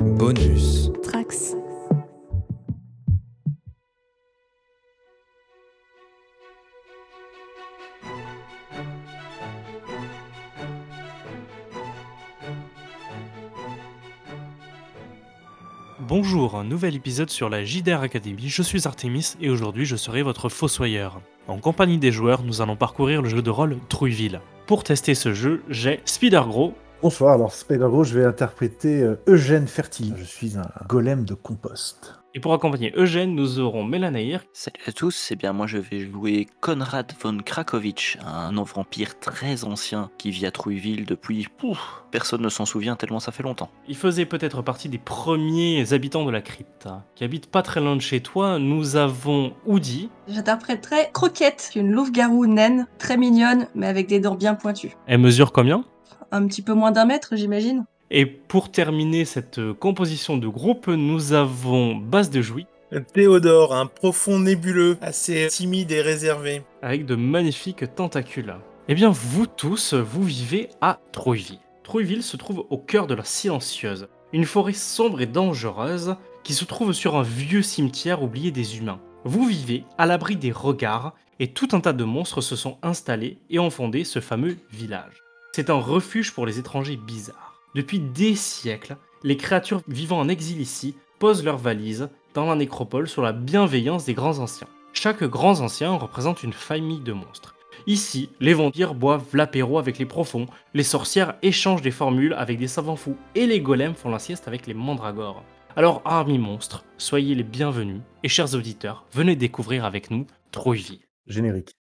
Bonus. Trax. Bonjour, un nouvel épisode sur la JDR Academy, je suis Artemis et aujourd'hui je serai votre fossoyeur. En compagnie des joueurs, nous allons parcourir le jeu de rôle Trouilleville. Pour tester ce jeu, j'ai Spider-Gros, Bonsoir, alors Spider-Gros, je vais interpréter euh, Eugène Fertili. Je suis un golem de compost. et pour accompagner Eugène, nous aurons Mélanaïr, Salut à tous, eh bien moi je vais jouer Konrad von Krakowicz, un vampire très ancien qui vit à Trouilleville depuis... Pouf, personne ne s'en souvient tellement ça fait longtemps. il faisait peut-être partie des premiers habitants de la crypte, hein, qui habite pas très loin de chez toi. Nous avons Oudi, J'interpréterai Croquette, une louve-garou naine, très mignonne, mais avec des dents bien pointues. elle mesure combien? Un petit peu moins d'un mètre, j'imagine. Et pour terminer cette euh, composition de groupe, nous avons Base de Jouy, Théodore, un profond nébuleux, assez timide et réservé. avec de magnifiques tentacules. Eh bien, vous tous, vous vivez à Trouilleville. Trouilleville se trouve au cœur de la Silencieuse, une forêt sombre et dangereuse qui se trouve sur un vieux cimetière oublié des humains. Vous vivez à l'abri des regards et tout un tas de monstres se sont installés et ont fondé ce fameux village. C'est un refuge pour les étrangers bizarres. Depuis des siècles, les créatures vivant en exil ici posent leurs valises dans la nécropole sur la bienveillance des grands anciens. Chaque grand ancien représente une famille de monstres. Ici, les vampires boivent l'apéro avec les profonds, les sorcières échangent des formules avec des savants fous, et les golems font la sieste avec les mandragores. Alors, armis monstres, soyez les bienvenus, et chers auditeurs, venez découvrir avec nous Trouilleville. Générique.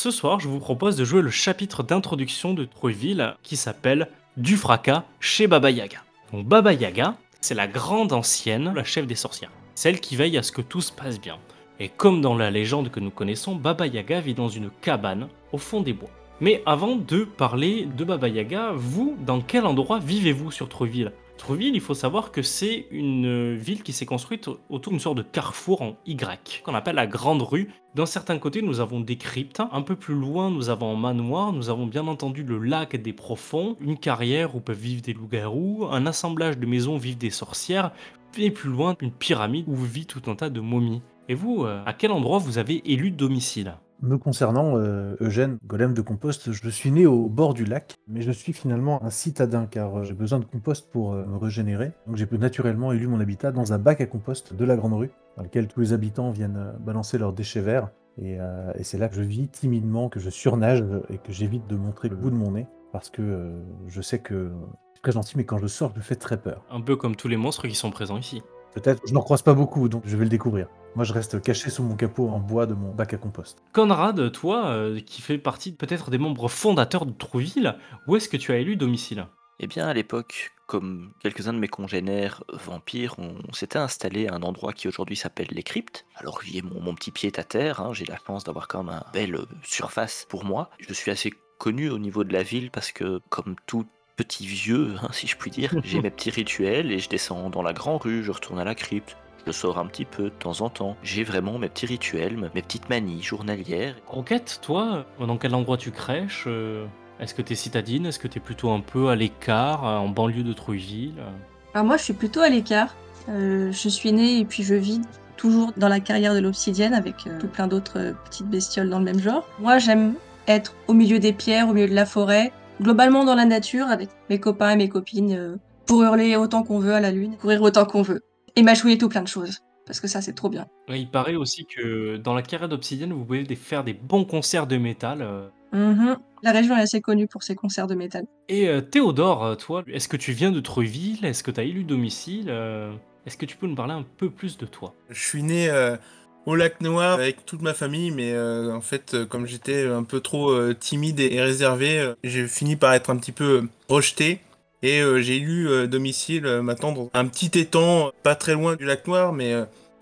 Ce soir, je vous propose de jouer le chapitre d'introduction de Trouilleville qui s'appelle Du fracas chez Baba Yaga. Donc Baba Yaga, c'est la grande ancienne, la chef des sorcières, celle qui veille à ce que tout se passe bien. Et comme dans la légende que nous connaissons, Baba Yaga vit dans une cabane au fond des bois. Mais avant de parler de Baba Yaga, vous, dans quel endroit vivez-vous sur Trouville? Trouville, il faut savoir que c'est une ville qui s'est construite autour d'une sorte de carrefour en Y, qu'on appelle la Grande Rue. D'un certain côté, nous avons des cryptes. Un peu plus loin, nous avons un manoir. Nous avons bien entendu le lac des profonds, une carrière où peuvent vivre des loups-garous, un assemblage de maisons où vivent des sorcières, et plus loin, une pyramide où vit tout un tas de momies. Et vous, euh, à quel endroit vous avez élu domicile? Me concernant, euh, Eugène, golem de compost, je suis né au bord du lac, mais je suis finalement un citadin car euh, j'ai besoin de compost pour euh, me régénérer. Donc j'ai naturellement élu mon habitat dans un bac à compost de la Grande Rue, dans lequel tous les habitants viennent balancer leurs déchets verts. Et, et c'est là que je vis timidement, que je surnage et que j'évite de montrer le bout de mon nez, parce que je sais que je suis très gentil, mais quand je sors, je fais très peur. Un peu comme tous les monstres qui sont présents ici. Peut-être, je n'en croise pas beaucoup, donc je vais le découvrir. Moi, je reste caché sous mon capot en bois de mon bac à compost. Conrad, toi, euh, qui fais partie peut-être des membres fondateurs de Trouville, où est-ce que tu as élu domicile? Eh bien à l'époque, comme quelques-uns de mes congénères vampires, on, on s'était installé à un endroit qui aujourd'hui s'appelle les cryptes. Alors j'y ai mon, mon petit pied à terre, hein, j'ai la chance d'avoir quand même une belle euh, surface pour moi. Je suis assez connu au niveau de la ville parce que comme tout petit vieux, hein, si je puis dire, j'ai mes petits rituels et je descends dans la grande rue, je retourne à la crypte. Je sors un petit peu de temps en temps. J'ai vraiment mes petits rituels, mes petites manies journalières. Croquette, toi, euh, dans quel endroit tu crèches euh, Est-ce que t'es citadine Est-ce que t'es plutôt un peu à l'écart, euh, en banlieue de Trouville Alors moi, je suis plutôt à l'écart. Euh, je suis née et puis je vis toujours dans la carrière de l'obsidienne avec euh, tout plein d'autres euh, petites bestioles dans le même genre. Moi, j'aime être au milieu des pierres, au milieu de la forêt, globalement dans la nature avec mes copains et mes copines euh, pour hurler autant qu'on veut à la lune, courir autant qu'on veut et mâchouiller tout plein de choses parce que ça, c'est trop bien. Ouais, Il paraît aussi que dans la carrière d'Obsidienne, vous pouvez faire des bons concerts de métal. euh. Mhm. La région est assez connue pour ses concerts de métal. Et euh, Théodore, toi, est-ce que tu viens de Trouville Est-ce que tu as élu domicile? Euh, Est-ce que tu peux nous parler un peu plus de toi? Je suis né euh, au lac Noir avec toute ma famille, mais euh, en fait, euh, comme j'étais un peu trop euh, timide et, réservé, j'ai fini par être un petit peu rejeté. Et j'ai eu domicile maintenant dans un petit étang, pas très loin du lac Noir, mais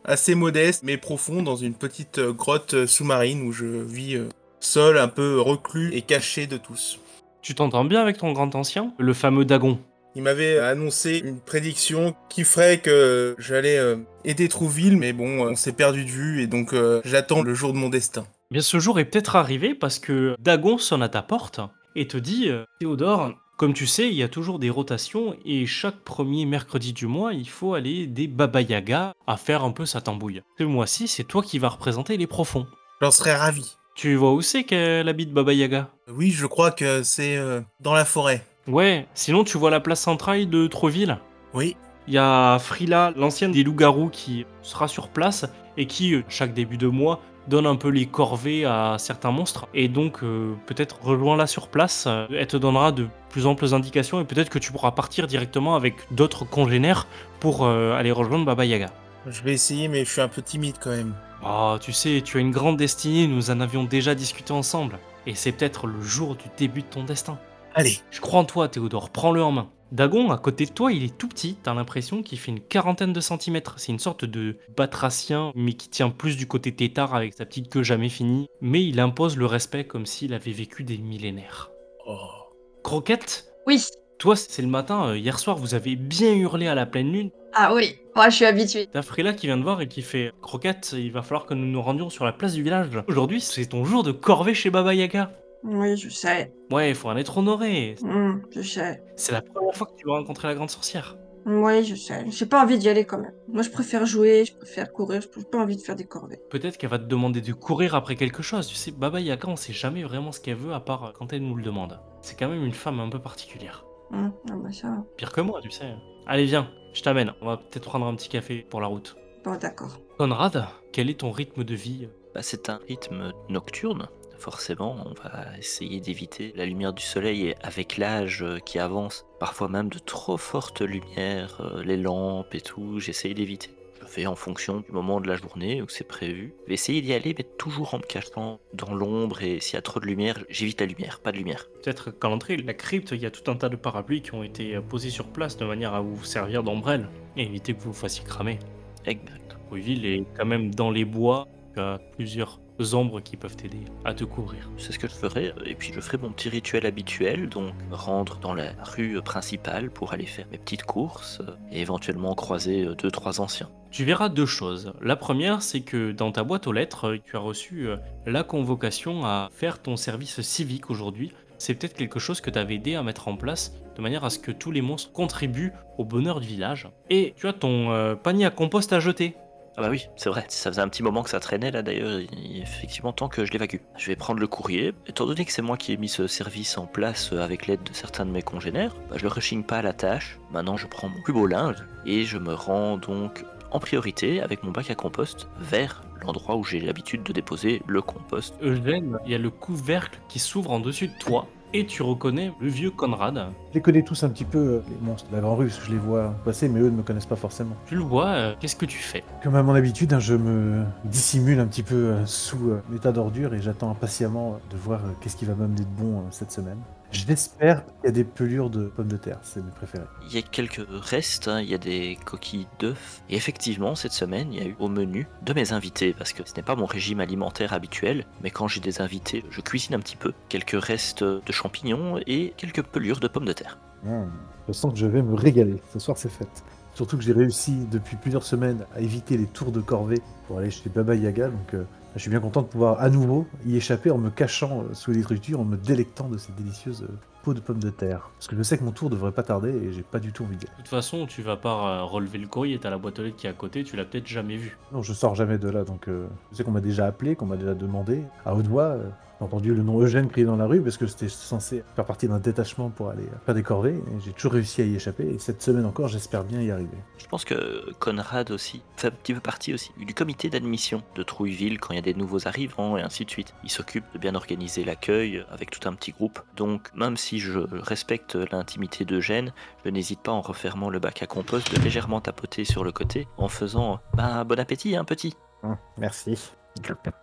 assez modeste mais profond dans une petite grotte sous-marine où je vis seul, un peu reclus et caché de tous. Tu t'entends bien avec ton grand ancien? Le fameux Dagon? Il m'avait annoncé une prédiction qui ferait que j'allais euh, aider Trouville, mais bon, euh, on s'est perdu de vue et donc euh, j'attends le jour de mon destin. Bien, ce jour est peut-être arrivé parce que Dagon sonne à ta porte et te dit Théodore, comme tu sais, il y a toujours des rotations et chaque premier mercredi du mois, il faut aller des Baba Yaga à faire un peu sa tambouille. Ce mois-ci, c'est toi qui vas représenter les profonds. J'en serais ravi. Tu vois où c'est qu'elle habite Baba Yaga? Oui, je crois que c'est euh, dans la forêt. Ouais, sinon tu vois la place centrale de Trouville Oui, Il y a Frila, l'ancienne des loups-garous, qui sera sur place et qui, euh, chaque début de mois, donne un peu les corvées à certains monstres. Et donc, euh, peut-être rejoins-la sur place. euh, Elle te donnera de plus amples indications et peut-être que tu pourras partir directement avec d'autres congénères pour euh, aller rejoindre Baba Yaga. je vais essayer, mais je suis un peu timide quand même. Ah, tu sais, tu as une grande destinée, nous en avions déjà discuté ensemble. Et c'est peut-être le jour du début de ton destin. Allez, Je crois en toi, Théodore, prends-le en main. Dagon, à côté de toi, il est tout petit, t'as l'impression qu'il fait une quarantaine de centimètres. C'est une sorte de batracien, mais qui tient plus du côté tétard avec sa petite queue jamais finie. Mais il impose le respect comme s'il avait vécu des millénaires. Oh. Croquette, Oui. toi, c'est le matin, euh, hier soir, vous avez bien hurlé à la pleine lune. Ah oui, moi je suis habituée. T'as Frila qui vient de voir et qui fait Croquette, il va falloir que nous nous rendions sur la place du village. Aujourd'hui, c'est ton jour de corvée chez Baba Yaga. Oui, je sais. Ouais, il faut en être honoré. Hmm, je sais. C'est la première fois que tu vas rencontrer la grande sorcière. Oui, je sais. J'ai pas envie d'y aller quand même. Moi je préfère jouer, je préfère courir, je pas envie de faire des corvées. Peut-être qu'elle va te demander de courir après quelque chose. Tu sais, Baba Yaga, on sait jamais vraiment ce qu'elle veut à part quand elle nous le demande. C'est quand même une femme un peu particulière. Hmm, ah bah ça. va. Pire que moi, tu sais. Allez, viens, je t'amène. On va peut-être prendre un petit café pour la route. Bon, d'accord. Conrad, quel est ton rythme de vie? Bah, c'est un rythme nocturne. Forcément, on va essayer d'éviter la lumière du soleil et avec l'âge euh, qui avance, parfois même de trop fortes lumières, euh, les lampes et tout, j'essaye d'éviter. Je fais en fonction du moment de la journée où c'est prévu. Je vais essayer d'y aller, mais toujours en me cachant dans l'ombre et s'il y a trop de lumière, j'évite la lumière, pas de lumière. Peut-être qu'à l'entrée de la crypte, il y a tout un tas de parapluies qui ont été euh, posés sur place de manière à vous servir d'ombrelle et éviter que vous vous fassiez cramer. Exact. Ruiville est quand même dans les bois. As plusieurs ombres qui peuvent t'aider à te couvrir. C'est ce que je ferai, et puis je ferai mon petit rituel habituel, donc rendre dans la rue principale pour aller faire mes petites courses et éventuellement croiser deux trois anciens. Tu verras deux choses. La première, c'est que dans ta boîte aux lettres, tu as reçu euh, la convocation à faire ton service civique aujourd'hui. C'est peut-être quelque chose que tu avais aidé à mettre en place de manière à ce que tous les monstres contribuent au bonheur du village. Et tu as ton euh, panier à compost à jeter. Ah bah oui, c'est vrai, ça faisait un petit moment que ça traînait là d'ailleurs, effectivement temps que je l'évacue. Je vais prendre le courrier, étant donné que c'est moi qui ai mis ce service en place euh, avec l'aide de certains de mes congénères, bah, je ne rechigne pas à la tâche, maintenant je prends mon plus beau linge et je me rends donc en priorité avec mon bac à compost vers l'endroit où j'ai l'habitude de déposer le compost. Eugène, il y a le couvercle qui s'ouvre en dessus de toi. Et tu reconnais le vieux Conrad. Je les connais tous un petit peu, euh, les monstres de la Grand Rue, parce que je les vois passer, mais eux ne me connaissent pas forcément. Tu le vois, euh, qu'est-ce que tu fais? Comme à mon habitude, hein, je me dissimule un petit peu euh, sous euh, l'état d'ordure et j'attends impatiemment de voir qu'est-ce qui va m'amener de bon cette semaine. J'espère qu'il y a des pelures de pommes de terre, c'est mes préférés. Il y a quelques restes, hein, il y a des coquilles d'œufs. Et effectivement, cette semaine, il y a eu au menu de mes invités, parce que ce n'est pas mon régime alimentaire habituel, mais quand j'ai des invités, je cuisine un petit peu. Quelques restes de champignons et quelques pelures de pommes de terre. Mmh. Je sens que je vais me régaler. Ce soir, c'est fête. Surtout que j'ai réussi depuis plusieurs semaines à éviter les tours de corvée pour aller chez Baba Yaga, donc euh, je suis bien content de pouvoir à nouveau y échapper en me cachant euh, sous les détritus, en me délectant de ces délicieuses euh, peaux de pommes de terre. Parce que je sais que mon tour devrait pas tarder et j'ai pas du tout envie d'y aller. De toute façon, tu vas pas euh, relever le courrier, t'as la boîte aux lettres qui est à côté, tu l'as peut-être jamais vue. Non, je sors jamais de là, donc euh, je sais qu'on m'a déjà appelé, qu'on m'a déjà demandé à haute voix. euh, entendu le nom Eugène crier dans la rue parce que c'était censé faire partie d'un détachement pour aller faire des corvées. Et j'ai toujours réussi à y échapper et cette semaine encore, j'espère bien y arriver. Je pense que Conrad aussi fait un petit peu partie aussi du comité d'admission de Trouilleville quand il y a des nouveaux arrivants et ainsi de suite. Il s'occupe de bien organiser l'accueil avec tout un petit groupe. Donc même si je respecte l'intimité d'Eugène, je n'hésite pas en refermant le bac à compost de légèrement tapoter sur le côté en faisant bah, bon appétit un petit. merci.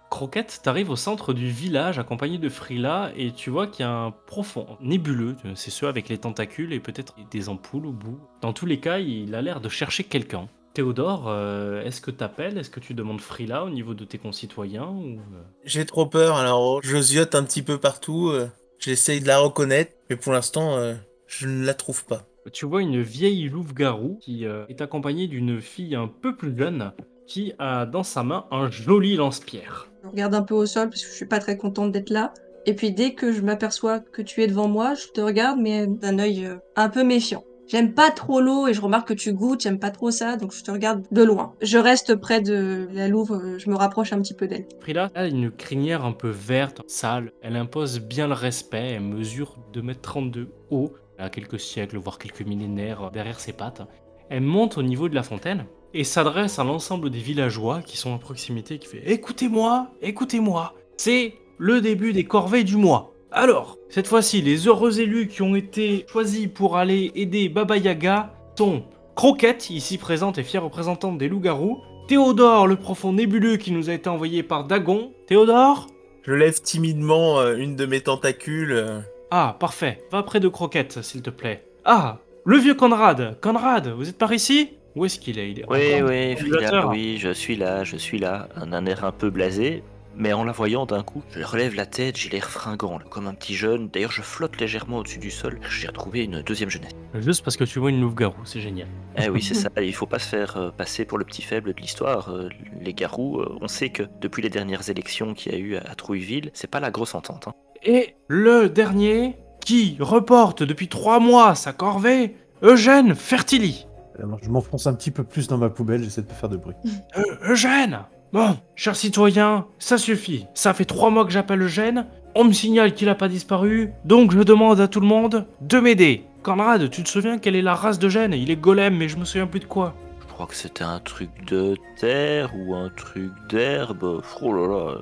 Croquette, t'arrives au centre du village accompagné de Frila et tu vois qu'il y a un profond nébuleux, c'est ceux avec les tentacules et peut-être des ampoules au bout. Dans tous les cas, il a l'air de chercher quelqu'un. Théodore, euh, est-ce que t'appelles? Est-ce que tu demandes Frila au niveau de tes concitoyens ou... euh, J'ai trop peur, alors je ziote un petit peu partout. euh, J'essaye de la reconnaître, mais pour l'instant, euh, je ne la trouve pas. Tu vois une vieille louve-garou qui euh, est accompagnée d'une fille un peu plus jeune qui a dans sa main un joli lance-pierre. Je regarde un peu au sol parce que je suis pas très contente d'être là. Et puis dès que je m'aperçois que tu es devant moi, je te regarde mais d'un œil euh, un peu méfiant. J'aime pas trop l'eau et je remarque que tu goûtes, j'aime pas trop ça, donc je te regarde de loin. Je reste près de la louve, euh, je me rapproche un petit peu d'elle. Frida a une crinière un peu verte, sale. Elle impose bien le respect. Elle mesure 2m32 haut. Elle a quelques siècles, voire quelques millénaires derrière ses pattes. Elle monte au niveau de la fontaine et s'adresse à l'ensemble des villageois qui sont à proximité qui fait Écoutez-moi, écoutez-moi. C'est le début des corvées du mois. Alors, cette fois-ci, les heureux élus qui ont été choisis pour aller aider Baba Yaga sont Croquette, ici présente et fière représentante des loups-garous, Théodore, le profond nébuleux qui nous a été envoyé par Dagon. Théodore? Je lève timidement euh, une de mes tentacules. euh, Ah, parfait. Va près de Croquette, s'il te plaît. Ah, le vieux Conrad. Conrad, vous êtes par ici? Où est-ce qu'il est? Il est Oui, oui, Frida, oui, je suis là, je suis là. Un, un air un peu blasé, mais en la voyant d'un coup, je relève la tête, j'ai l'air fringant, là, comme un petit jeune. D'ailleurs, je flotte légèrement au-dessus du sol. J'ai retrouvé une deuxième jeunesse. Juste parce que tu vois une louve-garou, c'est génial. Eh oui, c'est ça. Il faut pas se faire euh, passer pour le petit faible de l'histoire. Euh, les garous, euh, on sait que depuis les dernières élections qu'il y a eu à, à Trouilleville, c'est pas la grosse entente. hein. Et le dernier, qui reporte depuis trois mois sa corvée, Eugène Fertili. Alors, je m'enfonce un petit peu plus dans ma poubelle, j'essaie de pas faire de bruit. Euh, Eugène Bon, cher citoyen, ça suffit. Ça fait trois mois que j'appelle Eugène. On me signale qu'il a pas disparu, donc je demande à tout le monde de m'aider. Conrad, tu te souviens quelle est la race d'Eugène Il est golem, mais je me souviens plus de quoi. Je crois que c'était un truc de terre ou un truc d'herbe. Oh là là, euh,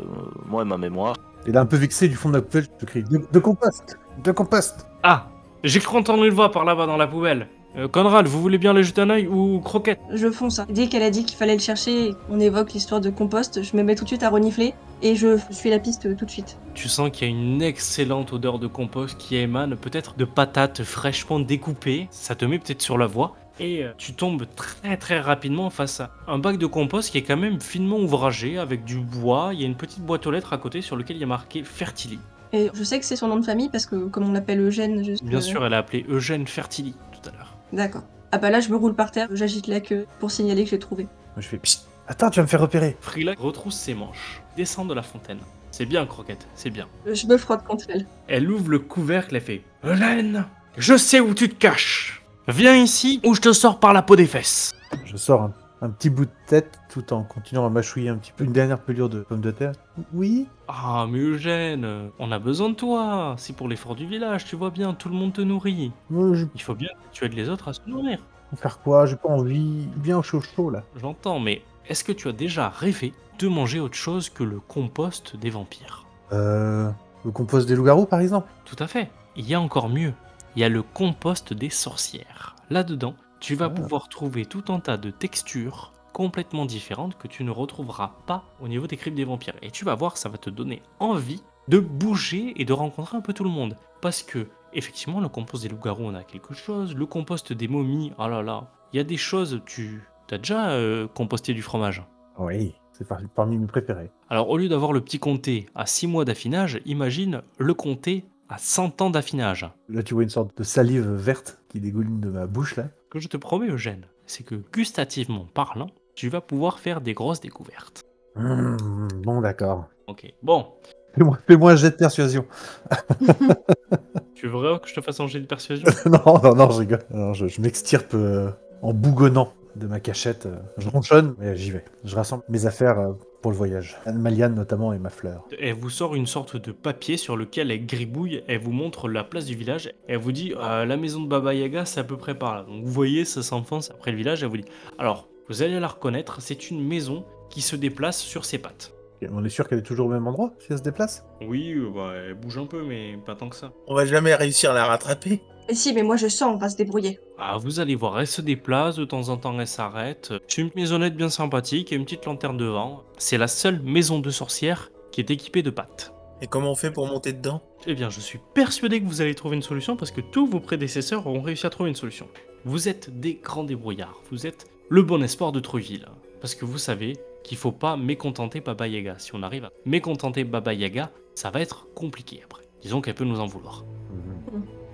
moi et ma mémoire. Il est un peu vexé du fond de ma poubelle, je crie de, de compost De compost Ah, j'ai cru entendre une voix par là-bas dans la poubelle. Euh, Conrad, vous voulez bien aller jeter un œil ou Croquette Je fonce. hein. Dès qu'elle a dit qu'il fallait le chercher, on évoque l'histoire de compost, je me mets tout de suite à renifler et je suis la piste euh, tout de suite. Tu sens qu'il y a une excellente odeur de compost qui émane peut-être de patates fraîchement découpées. Ça te met peut-être sur la voie. Et euh, tu tombes très très rapidement face à un bac de compost qui est quand même finement ouvragé avec du bois. Il y a une petite boîte aux lettres à côté sur lequel il y a marqué Fertili. Et je sais que c'est son nom de famille parce que comme on l'appelle Eugène, juste. Bien euh, sûr, elle a appelé Eugène Fertili tout à l'heure. D'accord. Ah bah là, je me roule par terre, j'agite la queue pour signaler que j'ai trouvé. Moi, je fais Psst, Attends, tu vas me faire repérer Frila retrousse ses manches, descend de la fontaine. C'est bien, Croquette, c'est bien. Je me frotte contre elle. Elle ouvre le couvercle et fait Eugène, je sais où tu te caches. Viens ici ou je te sors par la peau des fesses. Je sors un, un petit bout de tête tout en continuant à mâchouiller un petit peu une dernière pelure de pommes de terre. Oui Ah, mais Eugène, on a besoin de toi. C'est pour l'effort du village, tu vois bien, tout le monde te nourrit. Moi, je vais Il faut bien que tu aides les autres à se nourrir. faire quoi? J'ai pas envie. Bien chaud chaud là. J'entends, mais est-ce que tu as déjà rêvé de manger autre chose que le compost des vampires? Euh. Le compost des loups-garous par exemple Tout à fait. Il y a encore mieux. Il y a le compost des sorcières. Là-dedans, tu vas Ah. pouvoir trouver tout un tas de textures complètement différentes que tu ne retrouveras pas au niveau des cryptes des vampires. Et tu vas voir, ça va te donner envie de bouger et de rencontrer un peu tout le monde. Parce que, effectivement, le compost des loups-garous, on a quelque chose. Le compost des momies, oh là là. Il y a des choses, tu... T'as déjà euh, composté du fromage? Oui, c'est par- parmi mes préférés. alors au lieu d'avoir le petit comté à 6 mois d'affinage, imagine le comté à 100 ans d'affinage. Là, tu vois une sorte de salive verte qui dégouline de ma bouche là. Ce que je te promets Eugène, c'est que gustativement parlant, tu vas pouvoir faire des grosses découvertes. Mmh, bon, d'accord. Ok, bon, Fais-moi fais-moi un jet de persuasion. tu veux vraiment que je te fasse un jet de persuasion? Non, non, non, je rigole. Non, je je m'extirpe euh, en bougonnant de ma cachette. euh. Je ronchonne, mais j'y vais. Je rassemble mes affaires euh, pour le voyage. Ma liane notamment et ma fleur. Elle vous sort une sorte de papier sur lequel elle gribouille, elle vous montre la place du village, elle vous dit Euh, la maison de Baba Yaga c'est à peu près par là. Donc vous voyez, ça s'enfonce après le village, elle vous dit alors vous allez la reconnaître, c'est une maison qui se déplace sur ses pattes. On est sûr qu'elle est toujours au même endroit si elle se déplace? Oui, euh, bah, elle bouge un peu, mais pas tant que ça. On va jamais réussir à la rattraper. Et si, mais moi je sens, on va se débrouiller. Ah, vous allez voir, elle se déplace, de temps en temps elle s'arrête. C'est une maisonnette bien sympathique et une petite lanterne devant. C'est la seule maison de sorcière qui est équipée de pattes. Et comment on fait pour monter dedans? Eh bien, je suis persuadé que vous allez trouver une solution parce que tous vos prédécesseurs ont réussi à trouver une solution. Vous êtes des grands débrouillards, vous êtes le bon espoir de Trouville. Parce que vous savez qu'il faut pas mécontenter Baba Yaga. Si on arrive à mécontenter Baba Yaga, ça va être compliqué après. Disons qu'elle peut nous en vouloir.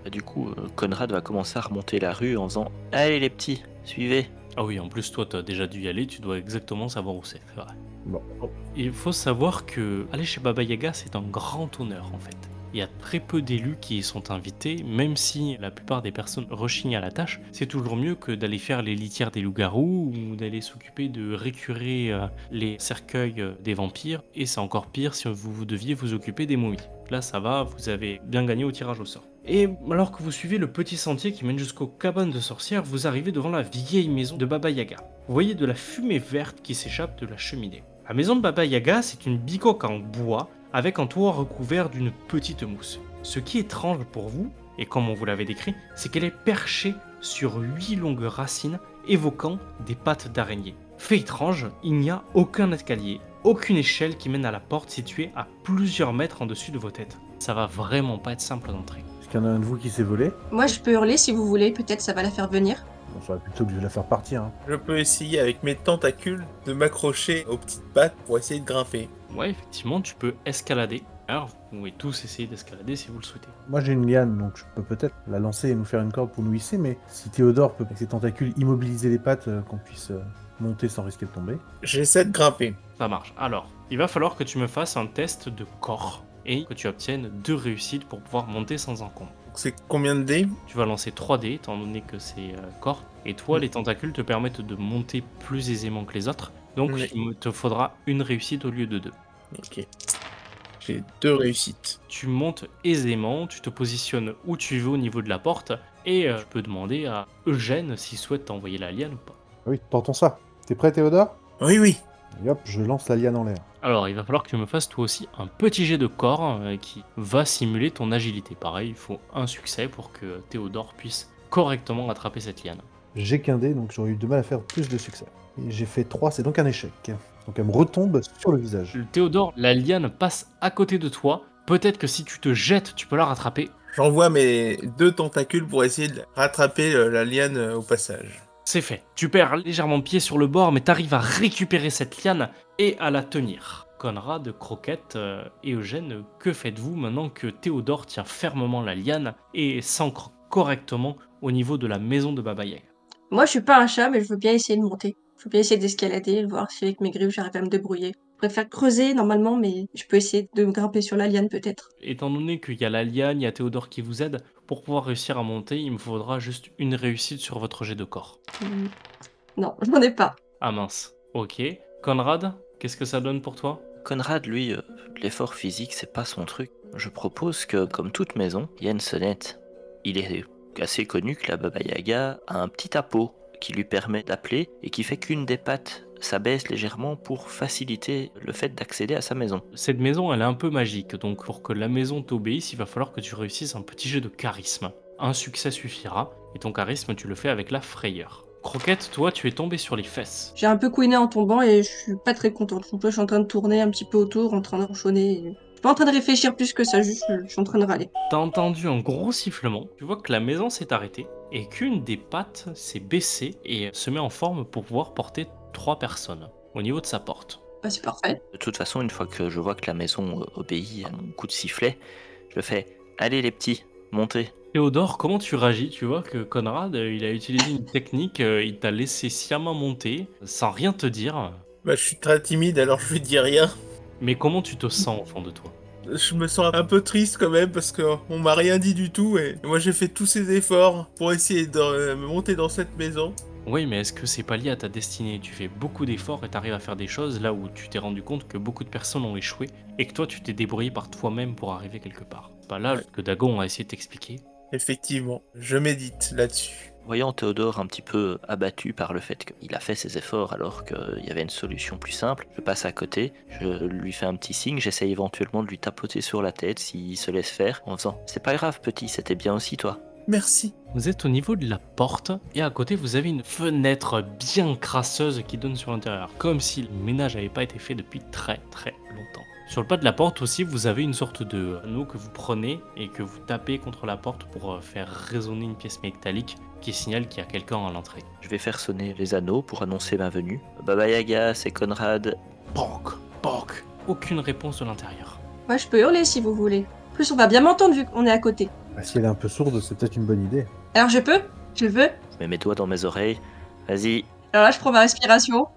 Bah, du coup, euh, Conrad va commencer à remonter la rue en faisant Allez les petits, suivez. Ah oui, en plus toi t'as déjà dû y aller, tu dois exactement savoir où c'est. c'est vrai. Bon. Il faut savoir que aller chez Baba Yaga c'est un grand honneur en fait. Il y a très peu d'élus qui y sont invités, même si la plupart des personnes rechignent à la tâche. C'est toujours mieux que d'aller faire les litières des loups-garous ou d'aller s'occuper de récurer euh, les cercueils euh, des vampires. Et c'est encore pire si vous, vous deviez vous occuper des momies. Là ça va, vous avez bien gagné au tirage au sort. Et alors que vous suivez le petit sentier qui mène jusqu'aux cabanes de sorcières, vous arrivez devant la vieille maison de Baba Yaga. Vous voyez de la fumée verte qui s'échappe de la cheminée. La maison de Baba Yaga, c'est une bicoque en bois avec un toit recouvert d'une petite mousse. Ce qui est étrange pour vous, et comme on vous l'avait décrit, c'est qu'elle est perchée sur huit longues racines évoquant des pattes d'araignée. Fait étrange, il n'y a aucun escalier, aucune échelle qui mène à la porte située à plusieurs mètres en dessus de vos têtes. Ça va vraiment pas être simple d'entrer. Est-ce qu'il y en a un de vous qui s'est volé Moi, je peux hurler si vous voulez, peut-être ça va la faire venir. On saurait plutôt que je vais la faire partir. hein. Je peux essayer avec mes tentacules de m'accrocher aux petites pattes pour essayer de grimper. Ouais, effectivement, tu peux escalader. Alors, vous pouvez tous essayer d'escalader si vous le souhaitez. Moi j'ai une liane, donc je peux peut-être la lancer et nous faire une corde pour nous hisser, mais si Théodore peut avec ses tentacules immobiliser les pattes, euh, qu'on puisse euh, monter sans risquer de tomber. J'essaie de grimper. Ça marche. Alors, il va falloir que tu me fasses un test de corps et que tu obtiennes deux réussites pour pouvoir monter sans encombre. C'est combien de dés? Tu vas lancer 3 dés étant donné que c'est euh, corps. Et toi, Mm. les tentacules te permettent de monter plus aisément que les autres. Donc, il te faudra une réussite au lieu de deux. Ok. J'ai deux réussites. Tu montes aisément, tu te positionnes où tu veux au niveau de la porte, et euh, tu peux demander à Eugène s'il souhaite t'envoyer la liane ou pas. Ah oui, tentons ça. T'es prêt Théodore? Oui, oui. Et hop, je lance la liane en l'air. Alors, il va falloir que tu me fasses toi aussi un petit jet de corps euh, qui va simuler ton agilité. Pareil, il faut un succès pour que Théodore puisse correctement attraper cette liane. J'ai qu'un dé, donc j'aurais eu du mal à faire plus de succès. Et j'ai fait 3, c'est donc un échec. Donc elle me retombe sur le visage. Le Théodore, la liane passe à côté de toi. Peut-être que si tu te jettes, tu peux la rattraper. J'envoie mes deux tentacules pour essayer de rattraper euh, la liane euh, au passage. C'est fait. Tu perds légèrement pied sur le bord, mais t'arrives à récupérer cette liane et à la tenir. Conrad, Croquette euh, et Eugène, que faites-vous maintenant que Théodore tient fermement la liane et s'ancre correctement au niveau de la maison de Baba Yaga? Moi, je suis pas un chat, mais je veux bien essayer de monter. Je veux bien essayer d'escalader, voir si avec mes griffes j'arrive à me débrouiller. Je préfère creuser normalement, mais je peux essayer de me grimper sur la liane peut-être. Étant donné qu'il y a la liane, il y a Théodore qui vous aide, pour pouvoir réussir à monter, il me faudra juste une réussite sur votre jet de corps. Hmm. Non, j'en ai pas. Ah mince. Ok. Conrad, qu'est-ce que ça donne pour toi? Conrad, lui, euh, l'effort physique, c'est pas son truc. Je propose que, comme toute maison, il y a une sonnette. Il est assez connu que la Baba Yaga a un petit appôt qui lui permet d'appeler et qui fait qu'une des pattes s'abaisse légèrement pour faciliter le fait d'accéder à sa maison. Cette maison, elle est un peu magique, donc pour que la maison t'obéisse, il va falloir que tu réussisses un petit jet de charisme. Un succès suffira, et ton charisme, tu le fais avec la frayeur. Croquette, toi, tu es tombé sur les fesses. J'ai un peu couiné en tombant et je suis pas très contente. Je suis en train de tourner un petit peu autour, en train de ronchonner. Je suis pas en train de réfléchir plus que ça, juste je suis en train de râler. T'as entendu un gros sifflement, tu vois que la maison s'est arrêtée, et qu'une des pattes s'est baissée et se met en forme pour pouvoir porter trois personnes au niveau de sa porte. Bah, c'est parfait. De toute façon, une fois que je vois que la maison euh, obéit à mon coup de sifflet, je fais Allez les petits, montez. Théodore, comment tu réagis? Tu vois que Conrad, euh, il a utilisé une technique, euh, il t'a laissé sciemment monter, sans rien te dire. Bah, je suis très timide, alors je lui dis rien. Mais comment tu te sens au fond de toi? Je me sens un peu triste quand même parce qu'on m'a rien dit du tout et moi j'ai fait tous ces efforts pour essayer de me monter dans cette maison. Oui, mais est-ce que c'est pas lié à ta destinée? Tu fais beaucoup d'efforts et t'arrives à faire des choses là où tu t'es rendu compte que beaucoup de personnes ont échoué et que toi tu t'es débrouillé par toi-même pour arriver quelque part. C'est pas là que Dagon a essayé de t'expliquer. Effectivement, je médite là-dessus. Voyant Théodore un petit peu abattu par le fait qu'il a fait ses efforts alors qu'il y avait une solution plus simple, je passe à côté, je lui fais un petit signe, j'essaie éventuellement de lui tapoter sur la tête s'il se laisse faire en faisant C'est pas grave petit, c'était bien aussi toi. Merci. Vous êtes au niveau de la porte et à côté vous avez une fenêtre bien crasseuse qui donne sur l'intérieur, comme si le ménage n'avait pas été fait depuis très très longtemps. Sur le pas de la porte aussi, vous avez une sorte de anneau que vous prenez et que vous tapez contre la porte pour euh, faire résonner une pièce métallique qui signale qu'il y a quelqu'un à l'entrée. Je vais faire sonner les anneaux pour annoncer ma venue. Baba Yaga, c'est Conrad. Bonk, bonk. Aucune réponse de l'intérieur. Moi, je peux hurler si vous voulez. En plus, on va bien m'entendre vu qu'on est à côté. Bah, si elle est un peu sourde, c'est peut-être une bonne idée. Alors, je peux? Je veux? Je mets mes doigts dans mes oreilles. Vas-y. Alors là, je prends ma respiration.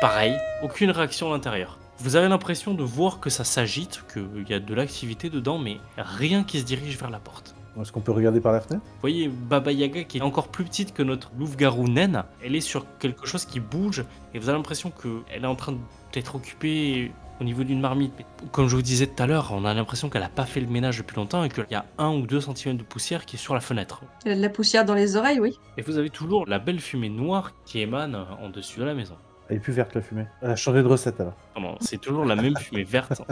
Pareil, aucune réaction à l'intérieur. Vous avez l'impression de voir que ça s'agite, qu'il y a de l'activité dedans, mais rien qui se dirige vers la porte. Est-ce qu'on peut regarder par la fenêtre? Vous voyez Baba Yaga qui est encore plus petite que notre louve-garou naine, elle est sur quelque chose qui bouge et vous avez l'impression qu'elle est en train d'être occupée au niveau d'une marmite. Mais Comme je vous disais tout à l'heure, on a l'impression qu'elle n'a pas fait le ménage depuis longtemps et qu'il y a un ou deux centimètres de poussière qui est sur la fenêtre. Il y a de la poussière dans les oreilles, oui. Et vous avez toujours la belle fumée noire qui émane en dessus de la maison. Elle est plus verte la fumée. Elle a changé de recette alors. Non, c'est toujours la même fumée verte en.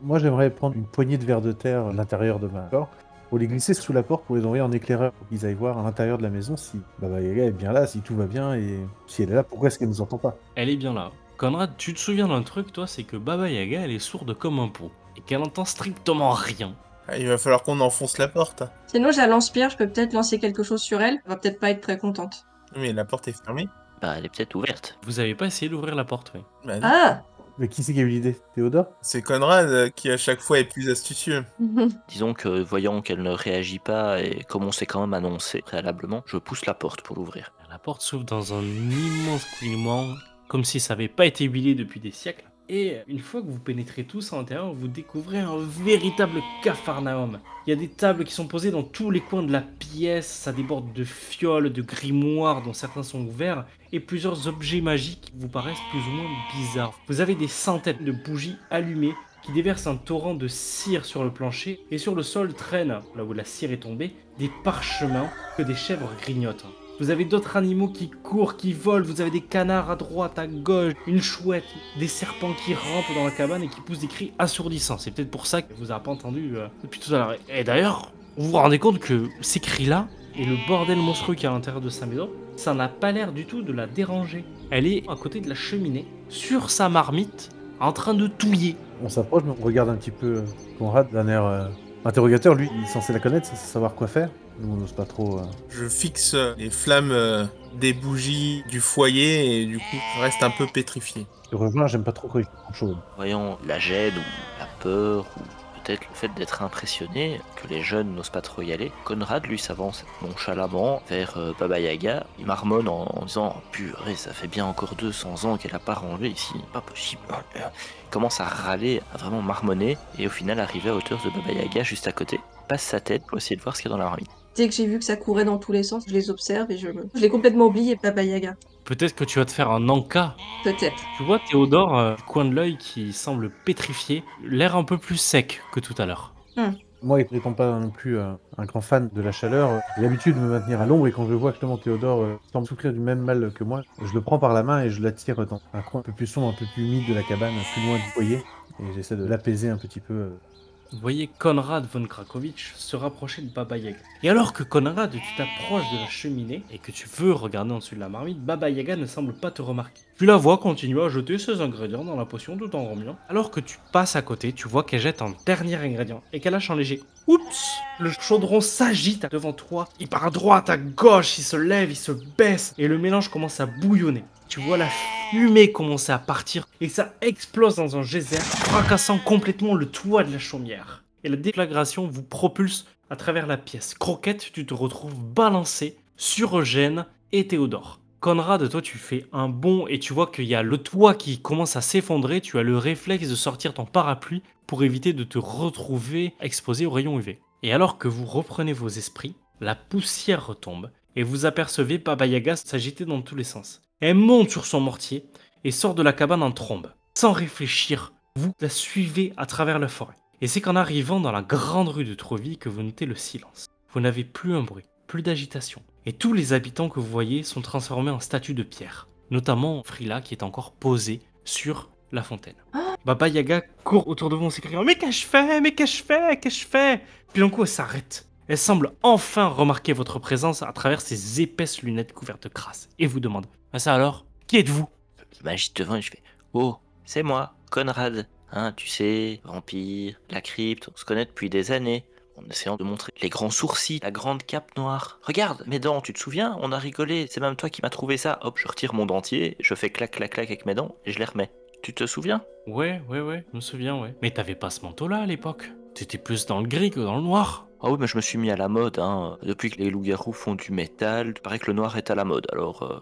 Moi, j'aimerais prendre une poignée de verre de terre à l'intérieur de ma corps pour les glisser sous la porte pour les envoyer en éclaireur pour qu'ils aillent voir à l'intérieur de la maison si Baba Yaga est bien là, si tout va bien et si elle est là, pourquoi est-ce qu'elle nous entend pas? Elle est bien là. Conrad, tu te souviens d'un truc, toi, c'est que Baba Yaga, elle est sourde comme un pot et qu'elle entend strictement rien. Ah, il va falloir qu'on enfonce la porte. Sinon, j'ai la lance-pierre, je peux peut-être lancer quelque chose sur elle. Elle va peut-être pas être très contente. Mais la porte est fermée. Bah, elle est peut-être ouverte. Vous avez pas essayé d'ouvrir la porte, oui. Bah. Ah Mais qui c'est qui a eu l'idée? Théodore? C'est Conrad euh, qui à chaque fois est plus astucieux. Disons que voyant qu'elle ne réagit pas et comme on s'est quand même annoncé préalablement, je pousse la porte pour l'ouvrir. La porte s'ouvre dans un immense couinement, comme si ça n'avait pas été huilé depuis des siècles. Et une fois que vous pénétrez tous à l'intérieur, vous découvrez un véritable capharnaüm. Il y a des tables qui sont posées dans tous les coins de la pièce, ça déborde de fioles, de grimoires dont certains sont ouverts, et plusieurs objets magiques vous paraissent plus ou moins bizarres. Vous avez des centaines de bougies allumées qui déversent un torrent de cire sur le plancher, et sur le sol traînent, là où la cire est tombée, des parchemins que des chèvres grignotent. Vous avez d'autres animaux qui courent, qui volent, vous avez des canards à droite, à gauche, une chouette, des serpents qui rampent dans la cabane et qui poussent des cris assourdissants. C'est peut-être pour ça que vous n'avez pas entendu euh, depuis tout à l'heure. Et d'ailleurs, vous vous rendez compte que ces cris-là et le bordel monstrueux qu'il y a à l'intérieur de sa maison, ça n'a pas l'air du tout de la déranger. Elle est à côté de la cheminée, sur sa marmite, en train de touiller. On s'approche, on regarde un petit peu euh, Conrad d'un air euh, interrogateur. Lui, il est censé la connaître, censé savoir quoi faire. Nous, on n'ose pas trop. euh, Je fixe euh, les flammes euh, des bougies du foyer et du coup je reste un peu pétrifié. rejoindre, j'aime pas trop quand il fait trop chaud. Voyant la gêne ou la peur ou peut-être le fait d'être impressionné, que les jeunes n'osent pas trop y aller, Conrad lui s'avance nonchalamment vers euh, Baba Yaga. Il marmonne en, en disant oh, Purée, ça fait bien encore 200 ans qu'elle a pas rangé ici, pas possible. Il commence à râler, à vraiment marmonner, et au final arrivé à hauteur de Baba Yaga juste à côté, passe sa tête pour essayer de voir ce qu'il y a dans la marmite. Dès que j'ai vu que ça courait dans tous les sens, je les observe et je, je l'ai complètement oublié, Baba Yaga. Peut-être que tu vas te faire un encas. Peut-être. Tu vois Théodore, euh, du coin de l'œil qui semble pétrifié, l'air un peu plus sec que tout à l'heure. Moi, n'étant pas non plus euh, un grand fan de la chaleur, euh, j'ai l'habitude de me maintenir à l'ombre et quand je vois que justement Théodore euh, semble souffrir du même mal que moi, je le prends par la main et je l'attire dans un coin un peu plus sombre, un peu plus humide de la cabane, plus loin du foyer. Et j'essaie de l'apaiser un petit peu. Voyez Konrad von Krakowicz se rapprocher de Baba Yaga. Et alors que Konrad, tu t'approches de la cheminée et que tu veux regarder en dessous de la marmite, Baba Yaga ne semble pas te remarquer. Tu la vois continuer à jeter ses ingrédients dans la potion tout en remuant. Alors que tu passes à côté, tu vois qu'elle jette un dernier ingrédient et qu'elle lâche un léger Oups Le chaudron s'agite devant toi. Il part à droite, à gauche, il se lève, il se baisse et le mélange commence à bouillonner. Tu vois la fumée commencer à partir et ça explose dans un geyser, fracassant complètement le toit de la chaumière. Et la déflagration vous propulse à travers la pièce. Croquette, tu te retrouves balancé sur Eugène et Théodore. Conrad, toi, tu fais un bond et tu vois qu'il y a le toit qui commence à s'effondrer. Tu as le réflexe de sortir ton parapluie pour éviter de te retrouver exposé aux rayons UV. Et alors que vous reprenez vos esprits, la poussière retombe et vous apercevez Baba Yaga s'agiter dans tous les sens. Elle monte sur son mortier et sort de la cabane en trombe. Sans réfléchir, vous la suivez à travers la forêt. Et c'est qu'en arrivant dans la grande rue de Troville que vous notez le silence. Vous n'avez plus un bruit, plus d'agitation. Et tous les habitants que vous voyez sont transformés en statues de pierre. Notamment Frila qui est encore posée sur la fontaine. Baba Yaga court autour de vous en s'écriant Mais qu'ai-je fait? Mais qu'ai-je fait? Qu'ai-je fait? Puis d'un coup, elle s'arrête. Elle semble enfin remarquer votre présence à travers ses épaisses lunettes couvertes de crasse et vous demande Ah ça alors? Qui êtes-vous? Je m'agite devant et je fais Oh, c'est moi, Conrad. Hein, tu sais, vampire, la crypte, on se connaît depuis des années. En essayant de montrer les grands sourcils, la grande cape noire. Regarde, mes dents, tu te souviens? On a rigolé, c'est même toi qui m'as trouvé ça. Hop, je retire mon dentier, je fais clac clac clac avec mes dents et je les remets. Tu te souviens? Ouais, ouais, ouais, je me souviens, ouais. Mais t'avais pas ce manteau-là à l'époque? T'étais plus dans le gris que dans le noir. Ah oui, mais je me suis mis à la mode, hein. Depuis que les loups-garous font du métal, il paraît que le noir est à la mode, alors... euh,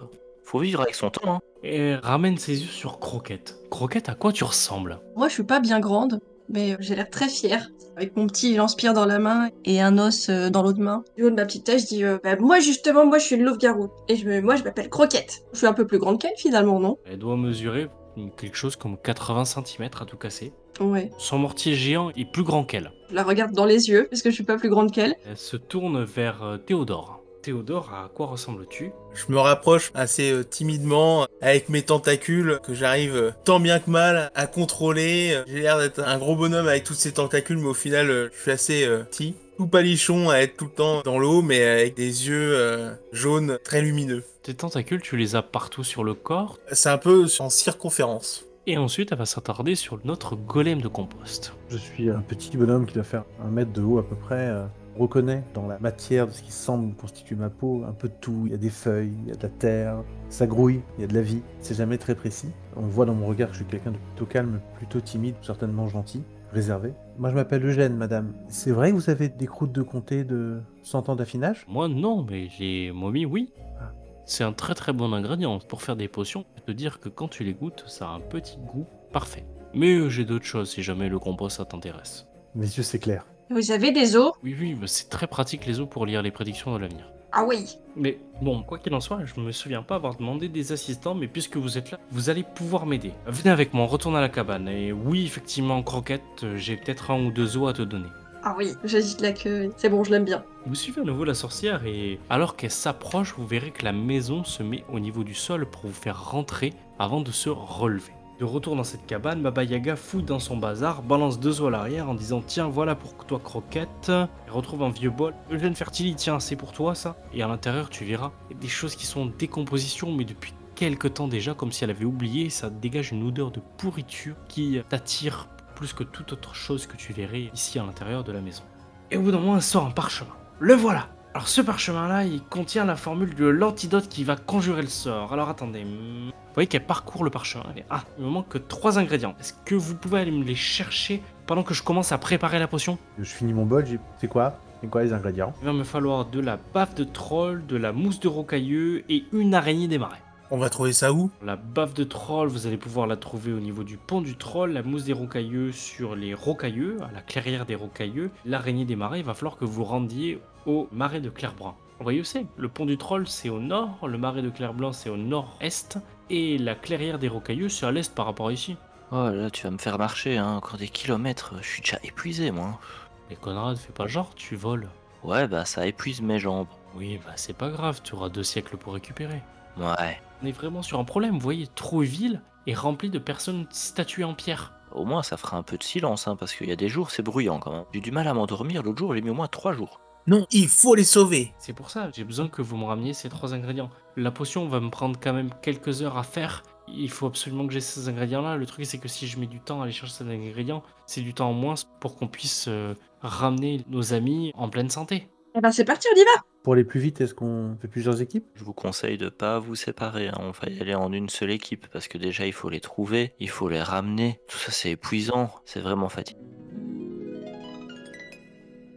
faut vivre avec son temps, hein. Et ramène ses yeux sur Croquette. Croquette, à quoi tu ressembles? Moi, je suis pas bien grande, mais euh, j'ai l'air très fière. Avec mon petit lance-pierre dans la main et un os euh, dans l'autre main. Du haut de ma petite tête, je dis euh, bah, Moi, justement, moi, je suis une louve-garou. Et je me... moi, je m'appelle Croquette. Je suis un peu plus grande qu'elle, finalement, non? Elle doit mesurer quelque chose comme 80 cm à tout casser. Ouais. Son mortier géant est plus grand qu'elle. Je la regarde dans les yeux, parce que je suis pas plus grande qu'elle. Elle se tourne vers euh, Théodore. Théodore, à quoi ressembles-tu? Je me rapproche assez euh, timidement avec mes tentacules que j'arrive euh, tant bien que mal à contrôler. J'ai l'air d'être un gros bonhomme avec tous ces tentacules, mais au final, euh, je suis assez euh, petit. Tout palichon à être tout le temps dans l'eau, mais avec des yeux euh, jaunes très lumineux. Tes tentacules, tu les as partout sur le corps? C'est un peu en circonférence. Et ensuite, elle va s'attarder sur notre golem de compost. Je suis un petit bonhomme qui doit faire un mètre de haut à peu près. On reconnaît dans la matière de ce qui semble constituer ma peau un peu de tout. Il y a des feuilles, il y a de la terre, ça grouille, il y a de la vie. C'est jamais très précis. On voit dans mon regard que je suis quelqu'un de plutôt calme, plutôt timide, certainement gentil, réservé. Moi je m'appelle Eugène, madame. C'est vrai que vous avez des croûtes de comté de 100 ans d'affinage? Moi, non, mais les momies, oui. Ah. C'est un très très bon ingrédient pour faire des potions. Je peux te dire que quand tu les goûtes, ça a un petit goût parfait. Mais euh, j'ai d'autres choses si jamais le compost ça t'intéresse. Mes yeux c'est clair. Vous avez des os Oui, oui, mais c'est très pratique les os pour lire les prédictions de l'avenir. Ah oui. Mais bon, quoi qu'il en soit, je me souviens pas avoir demandé des assistants, mais puisque vous êtes là, vous allez pouvoir m'aider. Venez avec moi, on retourne à la cabane. Et oui, effectivement, Croquette, euh, j'ai peut-être un ou deux os à te donner. Ah oui, j'agite la queue. C'est bon, je l'aime bien. Vous suivez à nouveau la sorcière et alors qu'elle s'approche, vous verrez que la maison se met au niveau du sol pour vous faire rentrer avant de se relever. De retour dans cette cabane, Baba Yaga fouille dans son bazar, balance deux os à l'arrière en disant Tiens, voilà pour toi, croquette. Elle retrouve un vieux bol. Eugène Fertili, tiens, c'est pour toi ça. Et à l'intérieur, tu verras des choses qui sont en décomposition, mais depuis quelque temps déjà, comme si elle avait oublié. Ça dégage une odeur de pourriture qui t'attire plus que toute autre chose que tu verrais ici à l'intérieur de la maison. Et au bout d'un moment, elle sort un parchemin. Le voilà Alors ce parchemin-là, il contient la formule de l'antidote qui va conjurer le sort. Alors attendez, hmm, vous voyez qu'elle parcourt le parchemin. Ah, il me manque que trois ingrédients. Est-ce que vous pouvez aller me les chercher pendant que je commence à préparer la potion? Je finis mon bol, j'ai... c'est quoi? C'est quoi les ingrédients? Il va me falloir de la baffe de troll, de la mousse de rocailleux et une araignée des marais. On va trouver ça où? La baffe de troll, vous allez pouvoir la trouver au niveau du pont du troll, la mousse des rocailleux sur les rocailleux, à la clairière des rocailleux. L'araignée des marais, il va falloir que vous rendiez au marais de Clairbrun. Vous voyez où c'est? Le pont du troll, c'est au nord, le marais de Clairblanc, c'est au nord-est, et la clairière des rocailleux, c'est à l'est par rapport à ici. Oh là, tu vas me faire marcher, hein, encore des kilomètres. Je suis déjà épuisé, moi. Mais Conrad, fais pas genre, tu voles. Ouais, bah ça épuise mes jambes. Oui, bah c'est pas grave, tu auras deux siècles pour récupérer. Ouais. On est vraiment sur un problème, vous voyez, Trouville est rempli de personnes statuées en pierre. Au moins, ça fera un peu de silence, hein, parce qu'il y a des jours, c'est bruyant quand même. J'ai du mal à m'endormir. L'autre jour, j'ai mis au moins trois jours. Non, il faut les sauver. C'est pour ça, j'ai besoin que vous me rameniez ces trois ingrédients. La potion va me prendre quand même quelques heures à faire. Il faut absolument que j'ai ces ingrédients-là. Le truc, c'est que si je mets du temps à aller chercher ces ingrédients, c'est du temps en moins pour qu'on puisse euh, ramener nos amis en pleine santé. Eh ben c'est parti, on y va Pour aller plus vite, est-ce qu'on fait plusieurs équipes? Je vous conseille de pas vous séparer. hein. On va y aller en une seule équipe, parce que déjà, il faut les trouver, il faut les ramener. Tout ça, c'est épuisant. C'est vraiment fatigant.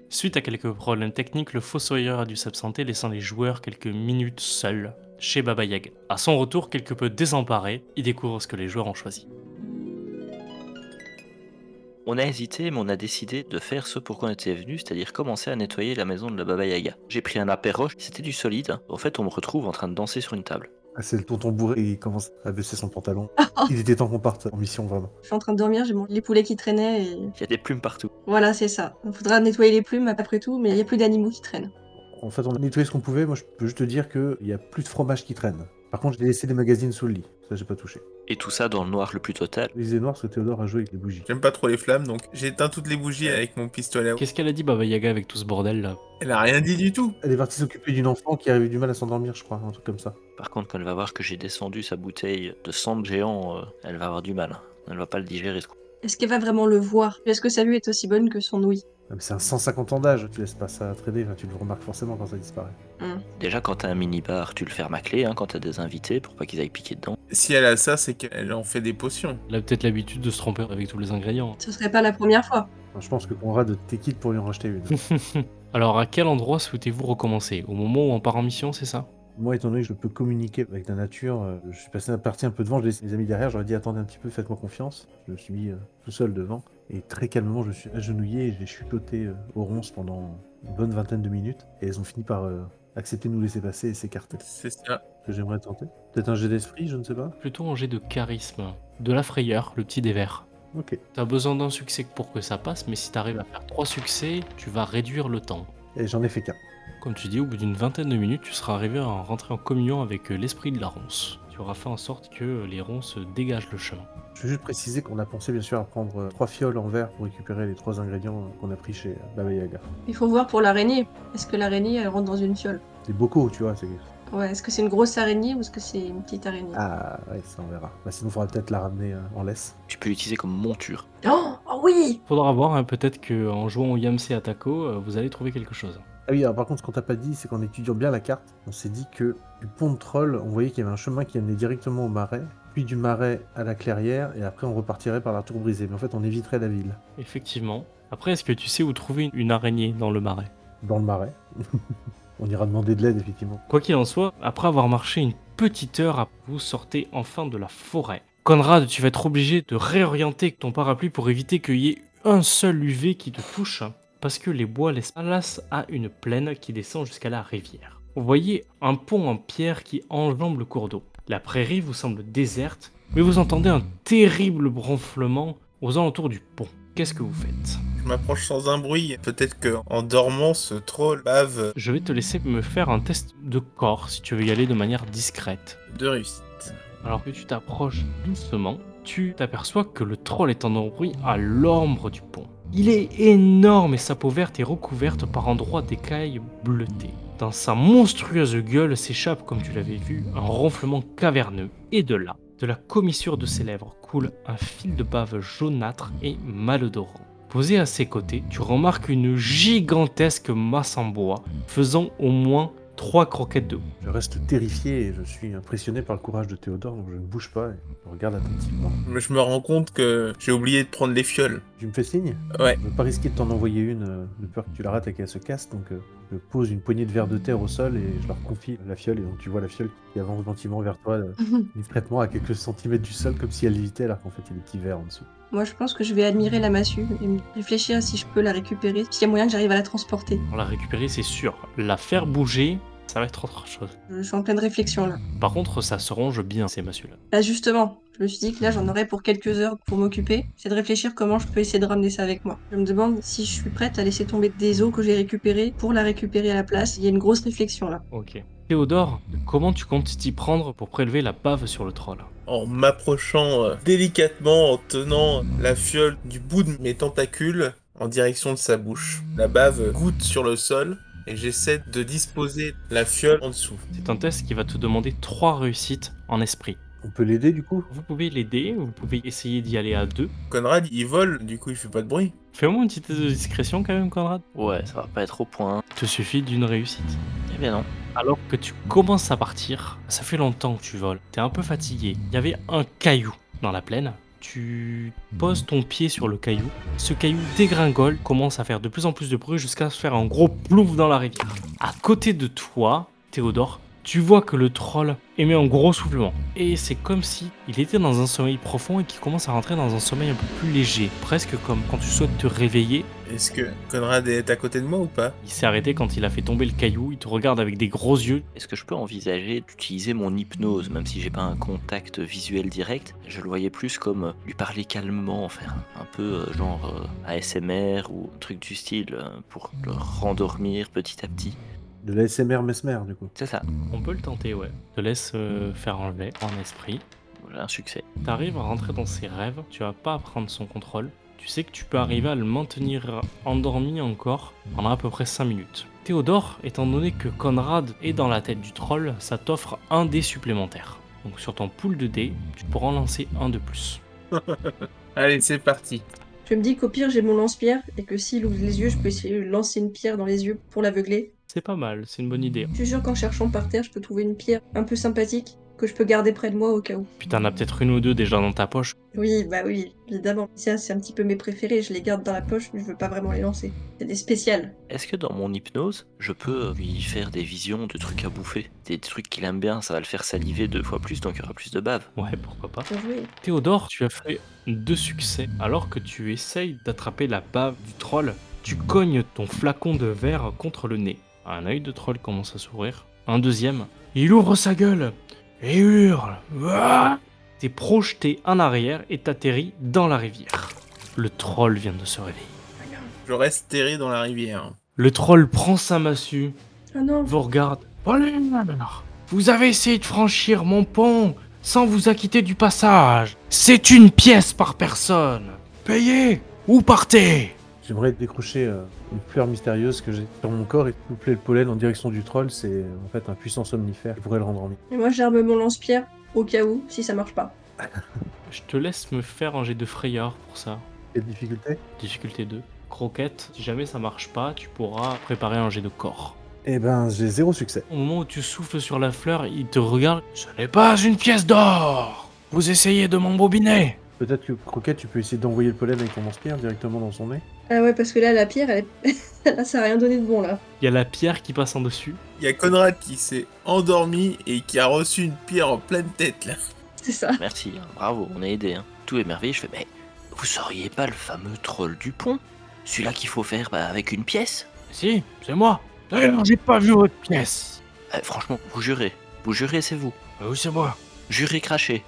Suite à quelques problèmes techniques, le fossoyeur a dû s'absenter, laissant les joueurs quelques minutes seuls chez Baba Yaga. À son retour, quelque peu désemparé, il découvre ce que les joueurs ont choisi. On a hésité, mais on a décidé de faire ce pour quoi on était venu, c'est-à-dire commencer à nettoyer la maison de la Baba Yaga. J'ai pris un apéro, c'était du solide. En fait, on me retrouve en train de danser sur une table. Ah, c'est le tonton bourré et il commence à baisser son pantalon. Il était temps qu'on parte en mission, vraiment. Je suis en train de dormir, j'ai mon... les poulets qui traînaient et... Il y a des plumes partout. Voilà, c'est ça. Il faudra nettoyer les plumes après tout, mais il n'y a plus d'animaux qui traînent. En fait, on a nettoyé ce qu'on pouvait. Moi, je peux juste te dire qu'il y a plus de fromage qui traîne. Par contre, j'ai laissé des magazines sous le lit. Ça, j'ai pas touché. Et tout ça dans le noir le plus total. Les noires, parce que Théodore a joué avec les bougies. J'aime pas trop les flammes, donc j'ai éteint toutes les bougies avec mon pistolet. Qu'est-ce qu'elle a dit Baba Yaga avec tout ce bordel là? Elle a rien dit du tout. Elle est partie s'occuper d'une enfant qui avait du mal à s'endormir, je crois, un truc comme ça. Par contre, quand elle va voir que j'ai descendu sa bouteille de sang de géant, euh, elle va avoir du mal. Elle va pas le digérer. ce coup. Est-ce qu'elle va vraiment le voir? Est-ce que sa vue est aussi bonne que son ouïe? Ah, mais c'est un 150 ans d'âge, tu laisses pas ça traîner, enfin, tu le remarques forcément quand ça disparaît. Déjà, quand t'as un mini-bar, tu le fermes à clé hein, quand t'as des invités pour pas qu'ils aillent piquer dedans. Si elle a ça, c'est qu'elle en fait des potions. Elle a peut-être l'habitude de se tromper avec tous les ingrédients. Ce serait pas la première fois. Enfin, je pense que Conrad t'es quitte pour lui en racheter une. Alors, à quel endroit souhaitez-vous recommencer? Au moment où on part en mission, c'est ça? Moi, étant donné que je peux communiquer avec la nature, euh, je suis passé à partie un peu devant, je laisse mes amis derrière, j'aurais dit attendez un petit peu, faites-moi confiance. Je me suis mis euh, tout seul devant, et très calmement, je suis agenouillé et j'ai chuchoté euh, aux ronces pendant une bonne vingtaine de minutes, et elles ont fini par euh, accepter de nous laisser passer et s'écarter. C'est ça. Que j'aimerais tenter. Peut-être un jet d'esprit, je ne sais pas. Plutôt un jet de charisme. De la frayeur, le petit des verts. Ok. T'as besoin d'un succès pour que ça passe, mais si t'arrives à faire trois succès, tu vas réduire le temps. Et j'en ai fait qu'un. Comme tu dis, au bout d'une vingtaine de minutes, tu seras arrivé à rentrer en communion avec l'esprit de la ronce. Tu auras fait en sorte que les ronces dégagent le chemin. Je veux juste préciser qu'on a pensé bien sûr à prendre euh, trois fioles en verre pour récupérer les trois ingrédients euh, qu'on a pris chez euh, Baba Yaga. Il faut voir pour l'araignée. Est-ce que l'araignée, elle rentre dans une fiole? Des bocaux, tu vois, c'est... Ouais, est-ce que c'est une grosse araignée ou est-ce que c'est une petite araignée? Ah, ouais, ça on verra. Bah, sinon, il faudra peut-être la ramener euh, en laisse. Tu peux l'utiliser comme monture. Oh, oh oui Faudra voir, hein, peut-être qu'en jouant au Yamse Atako, euh, vous allez trouver quelque chose. Ah oui, alors par contre, ce qu'on t'a pas dit, c'est qu'en étudiant bien la carte, on s'est dit que du pont de troll, on voyait qu'il y avait un chemin qui amenait directement au marais, puis du marais à la clairière, et après on repartirait par la tour brisée. Mais en fait, on éviterait la ville. Effectivement. Après, est-ce que tu sais où trouver une araignée dans le marais? Dans le marais. on ira demander de l'aide, effectivement. Quoi qu'il en soit, après avoir marché une petite heure, vous sortez enfin de la forêt. Conrad, tu vas être obligé de réorienter ton parapluie pour éviter qu'il y ait un seul UV qui te touche, parce que les bois laissent place à une plaine qui descend jusqu'à la rivière. Vous voyez un pont en pierre qui enjambe le cours d'eau. La prairie vous semble déserte, mais vous entendez un terrible ronflement aux alentours du pont. Qu'est-ce que vous faites? Je m'approche sans un bruit. Peut-être que en dormant, ce troll bave Je vais te laisser me faire un test de corps si tu veux y aller de manière discrète. de réussite. Alors que tu t'approches doucement, tu t'aperçois que le troll est endormi à l'ombre du pont. Il est énorme et sa peau verte est recouverte par endroits d'écailles bleutées. Dans sa monstrueuse gueule s'échappe, comme tu l'avais vu, un ronflement caverneux. Et de là, de la commissure de ses lèvres coule un fil de bave jaunâtre et malodorant. Posé à ses côtés, tu remarques une gigantesque masse en bois, faisant au moins trois croquettes de haut. Je reste terrifié et je suis impressionné par le courage de Théodore, donc je ne bouge pas et je regarde attentivement. Mais je me rends compte que j'ai oublié de prendre les fioles. Tu me fais signe? Ouais. Je ne veux pas risquer de t'en envoyer une, euh, de peur que tu la rates et qu'elle se casse, donc euh, je pose une poignée de verre de terre au sol et je leur confie la fiole, et donc tu vois la fiole qui avance gentiment vers toi, euh, discrètement à quelques centimètres du sol, comme si elle lévitait, alors qu'en fait il y a des petits verres en dessous. Moi, je pense que je vais admirer la massue et me réfléchir à si je peux la récupérer, s'il y a moyen que j'arrive à la transporter. Pour la récupérer, c'est sûr. La faire bouger, ça va être autre chose. Je suis en pleine réflexion là. Par contre, ça se ronge bien, ces massues-là. Là, justement, je me suis dit que là, j'en aurais pour quelques heures pour m'occuper. C'est de réfléchir comment je peux essayer de ramener ça avec moi. Je me demande si je suis prête à laisser tomber des os que j'ai récupérés pour la récupérer à la place. Il y a une grosse réflexion là. Ok. Théodore, comment tu comptes t'y prendre pour prélever la bave sur le troll En m'approchant euh, délicatement, en tenant la fiole du bout de mes tentacules en direction de sa bouche. La bave goutte sur le sol et j'essaie de disposer la fiole en dessous. C'est un test qui va te demander trois réussites en esprit. On peut l'aider du coup? Vous pouvez l'aider, vous pouvez essayer d'y aller à deux. Conrad, il vole, du coup il fait pas de bruit. Fais-moi une petite test de discrétion quand même, Conrad. Ouais, ça va pas être au point. Il te suffit d'une réussite. Eh bien non. Alors que tu commences à partir, ça fait longtemps que tu voles, t'es un peu fatigué. Il y avait un caillou dans la plaine. Tu poses ton pied sur le caillou. Ce caillou dégringole, commence à faire de plus en plus de bruit jusqu'à se faire un gros plouf dans la rivière. À côté de toi, Théodore, tu vois que le troll émet un gros soufflement. Et c'est comme si il était dans un sommeil profond et qu'il commence à rentrer dans un sommeil un peu plus léger. Presque comme quand tu souhaites te réveiller. Est-ce que Conrad est à côté de moi ou pas? Il s'est arrêté quand il a fait tomber le caillou. Il te regarde avec des gros yeux. Est-ce que je peux envisager d'utiliser mon hypnose, même si j'ai pas un contact visuel direct? Je le voyais plus comme euh, lui parler calmement, faire un peu euh, genre euh, ASMR ou un truc du style pour le rendormir petit à petit. De la SMR Mesmer, du coup. C'est ça. On peut le tenter, ouais. Je te laisse euh, faire enlever en esprit. Voilà un succès. T'arrives à rentrer dans ses rêves, tu vas pas prendre son contrôle. Tu sais que tu peux arriver à le maintenir endormi encore pendant à peu près 5 minutes. Théodore, étant donné que Conrad est dans la tête du troll, ça t'offre un dé supplémentaire. Donc sur ton pool de dés, tu pourras en lancer un de plus. Allez, c'est parti. Je me dis qu'au pire, j'ai mon lance-pierre et que s'il ouvre les yeux, je peux essayer de lancer une pierre dans les yeux pour l'aveugler. C'est pas mal, c'est une bonne idée. Je suis sûr qu'en cherchant par terre, je peux trouver une pierre un peu sympathique que je peux garder près de moi au cas où. Puis t'en as peut-être une ou deux déjà dans ta poche. Oui, bah oui, évidemment. Ça, c'est un petit peu mes préférés. Je les garde dans la poche, mais je veux pas vraiment les lancer. C'est des spéciales. Est-ce que dans mon hypnose, je peux lui faire des visions de trucs à bouffer? Des trucs qu'il aime bien, ça va le faire saliver deux fois plus, donc il y aura plus de bave. Ouais, pourquoi pas. Bien joué. Théodore, tu as fait deux succès. Alors que tu essayes d'attraper la bave du troll, tu cognes ton flacon de verre contre le nez. Un œil de troll commence à s'ouvrir. Un deuxième. Il ouvre sa gueule et hurle. T'es projeté en arrière et t'atterris dans la rivière. Le troll vient de se réveiller. Je reste terré dans la rivière. Le troll prend sa massue, Ah non, vous regarde. Vous avez essayé de franchir mon pont sans vous acquitter du passage. C'est une pièce par personne. Payez ou partez. J'aimerais décrocher euh, une fleur mystérieuse que j'ai sur mon corps et souffler le pollen en direction du troll. C'est en fait un puissant somnifère qui pourrait le rendormir. et moi j'arme mon lance-pierre au cas où, si ça marche pas. Je te laisse me faire un jet de frayeur pour ça. Quelle difficulté Difficulté 2. Croquette, si jamais ça marche pas, tu pourras préparer un jet de corps. Eh ben, j'ai zéro succès. Au moment où tu souffles sur la fleur, il te regarde. Ce n'est pas une pièce d'or Vous essayez de m'embobiner Peut-être que Croquette, tu peux essayer d'envoyer le pollen avec ton lance-pierre directement dans son nez. Ah ouais, parce que là, la pierre, elle est... là, ça a rien donné de bon, là. Il y a la pierre qui passe en dessus. Il y a Conrad qui s'est endormi et qui a reçu une pierre en pleine tête là. C'est ça. Merci, hein, bravo, on a aidé. Hein. Tout est merveilleux. Je fais, mais vous seriez pas le fameux troll du pont? Celui-là qu'il faut faire bah, avec une pièce? Si, c'est moi. D'ailleurs, j'ai pas vu votre pièce. Euh, Franchement, vous jurez. Vous jurez, c'est vous. Ah oui, c'est moi. Jurez, crachez.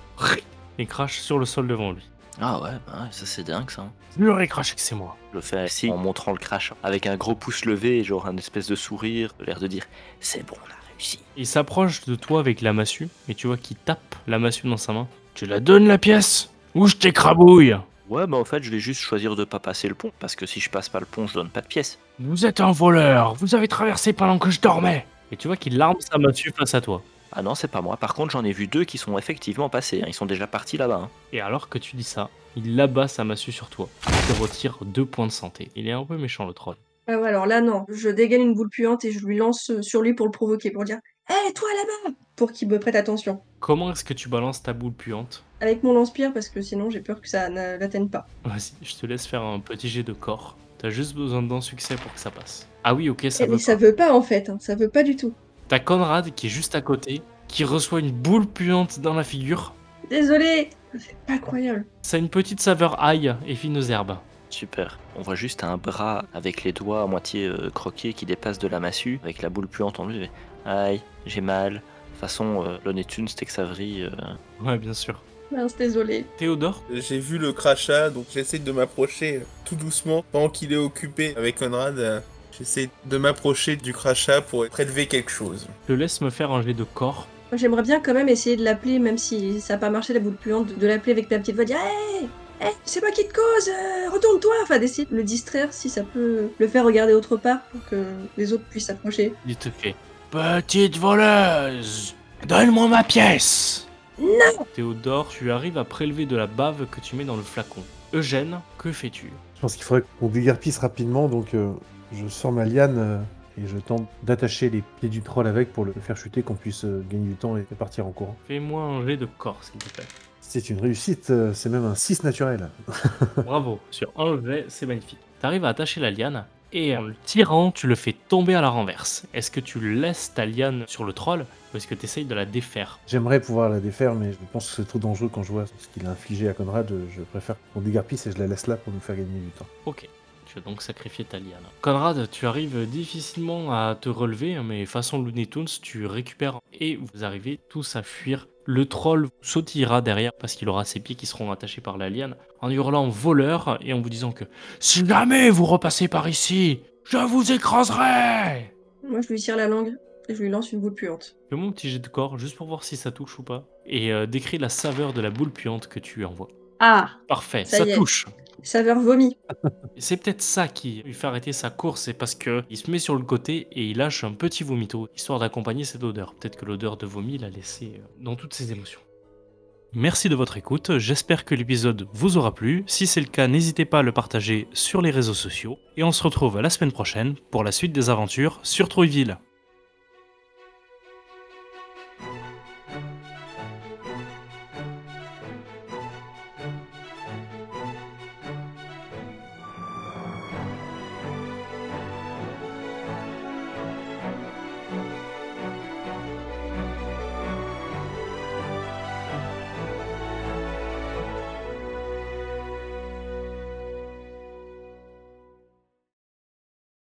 Il crache sur le sol devant lui. Ah ouais, bah ouais, ça c'est dingue ça. Que c'est moi. Je le fais ainsi en montrant le crash, avec un gros pouce levé, genre un espèce de sourire, l'air de dire c'est bon, on a réussi. Il s'approche de toi avec la massue, et tu vois qu'il tape la massue dans sa main. Tu la donnes la pièce Ou je t'écrabouille Ouais, bah en fait, je vais juste choisir de pas passer le pont, parce que si je passe pas le pont, je donne pas de pièce. Vous êtes un voleur, vous avez traversé pendant que je dormais. Et tu vois qu'il arme sa massue face à toi. Ah non, c'est pas moi. Par contre, j'en ai vu deux qui sont effectivement passés. hein. Ils sont déjà partis là-bas. hein. Et alors que tu dis ça, il abat sa massue sur toi. Il te retire deux points de santé. Il est un peu méchant le troll. Ah ouais, alors là, non. Je dégaine une boule puante et je lui lance euh, sur lui pour le provoquer, pour dire Hé, toi là-bas Pour qu'il me prête attention. Comment est-ce que tu balances ta boule puante? Avec mon lance-pierre, parce que sinon, j'ai peur que ça ne l'atteigne pas. Vas-y, je te laisse faire un petit jet de corps. T'as juste besoin d'un succès pour que ça passe. Ah oui, ok, ça Eh, veut mais ça pas. veut pas, en fait. hein. Ça veut pas du tout. T'as Conrad qui est juste à côté, qui reçoit une boule puante dans la figure. Désolé C'est pas croyable. Ça a une petite saveur ail et fine aux herbes. Super. On voit juste un bras avec les doigts à moitié euh, croqués qui dépasse de la massue, avec la boule puante en lui. Aïe, j'ai mal. De toute façon, euh, l'honnête une, c'était que ça vrille. euh, Ouais, bien sûr. Mince, désolé. Théodore? J'ai vu le crachat, donc j'essaie de m'approcher euh, tout doucement. Pendant qu'il est occupé avec Conrad, euh, j'essaie de m'approcher du crachat pour prélever quelque chose. je laisse me faire un jet de corps. J'aimerais bien quand même essayer de l'appeler, même si ça n'a pas marché la boule puante, de l'appeler avec ta petite voix, dire Hé Hé, c'est moi qui te cause euh, Retourne-toi Enfin, d'essayer de le distraire si ça peut le faire regarder autre part pour que les autres puissent s'approcher. Il te fait Petite voleuse Donne-moi ma pièce Non Théodore, tu arrives à prélever de la bave que tu mets dans le flacon. Eugène, que fais-tu? Je pense qu'il faudrait qu'on déguerpisse rapidement, donc euh, je sors ma liane euh, et je tente d'attacher les pieds du troll avec pour le faire chuter, qu'on puisse euh, gagner du temps et partir en courant. Fais-moi un jet de corps, s'il te plaît. C'est une réussite, euh, c'est même un 6 naturel. Bravo, sur un jet, c'est magnifique. T'arrives à attacher la liane, et en le tirant, tu le fais tomber à la renverse. Est-ce que tu laisses ta liane sur le troll, ou est-ce que tu essayes de la défaire? J'aimerais pouvoir la défaire, mais je pense que c'est trop dangereux quand je vois ce qu'il a infligé à Conrad. Je, préfère qu'on déguerpisse et je la laisse là pour nous faire gagner du temps. Ok. Donc sacrifier ta liane. Conrad, tu arrives difficilement à te relever, mais façon Looney Tunes, tu récupères et vous arrivez tous à fuir. Le troll sautillera derrière parce qu'il aura ses pieds qui seront attachés par la liane en hurlant voleur et en vous disant que si jamais vous repassez par ici, je vous écraserai Moi, je lui tire la langue et je lui lance une boule puante. Fais-moi un petit jet de corps, juste pour voir si ça touche ou pas. Et euh, décris la saveur de la boule puante que tu lui envoies. Ah Parfait, Ça touche. Saveur vomi. C'est peut-être ça qui lui fait arrêter sa course, c'est parce que il se met sur le côté et il lâche un petit vomito, histoire d'accompagner cette odeur. Peut-être que l'odeur de vomi l'a laissé euh, dans toutes ses émotions. Merci de votre écoute, j'espère que l'épisode vous aura plu. Si c'est le cas, n'hésitez pas à le partager sur les réseaux sociaux. Et on se retrouve la semaine prochaine pour la suite des aventures sur Troyville.